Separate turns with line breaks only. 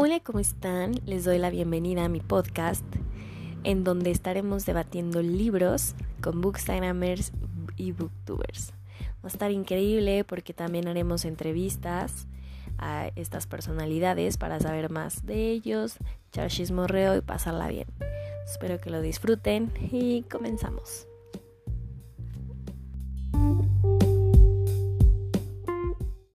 Hola, ¿cómo están? Les doy la bienvenida a mi podcast en donde estaremos debatiendo libros con bookstagramers y booktubers. Va a estar increíble porque también haremos entrevistas a estas personalidades para saber más de ellos, echar chismorreo y pasarla bien. Espero que lo disfruten y comenzamos.